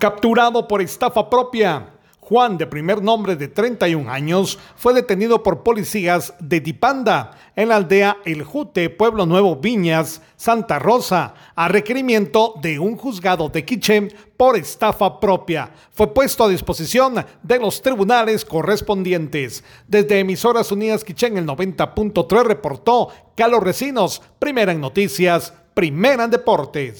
Capturado por estafa propia. Juan, de primer nombre de 31 años, fue detenido por policías de Dipanda en la aldea El Jute, Pueblo Nuevo Viñas, Santa Rosa, a requerimiento de un juzgado de Quiché por estafa propia. Fue puesto a disposición de los tribunales correspondientes. Desde Emisoras Unidas Quiché en el 90.3 reportó Carlos Recinos, primera en noticias, primera en deportes.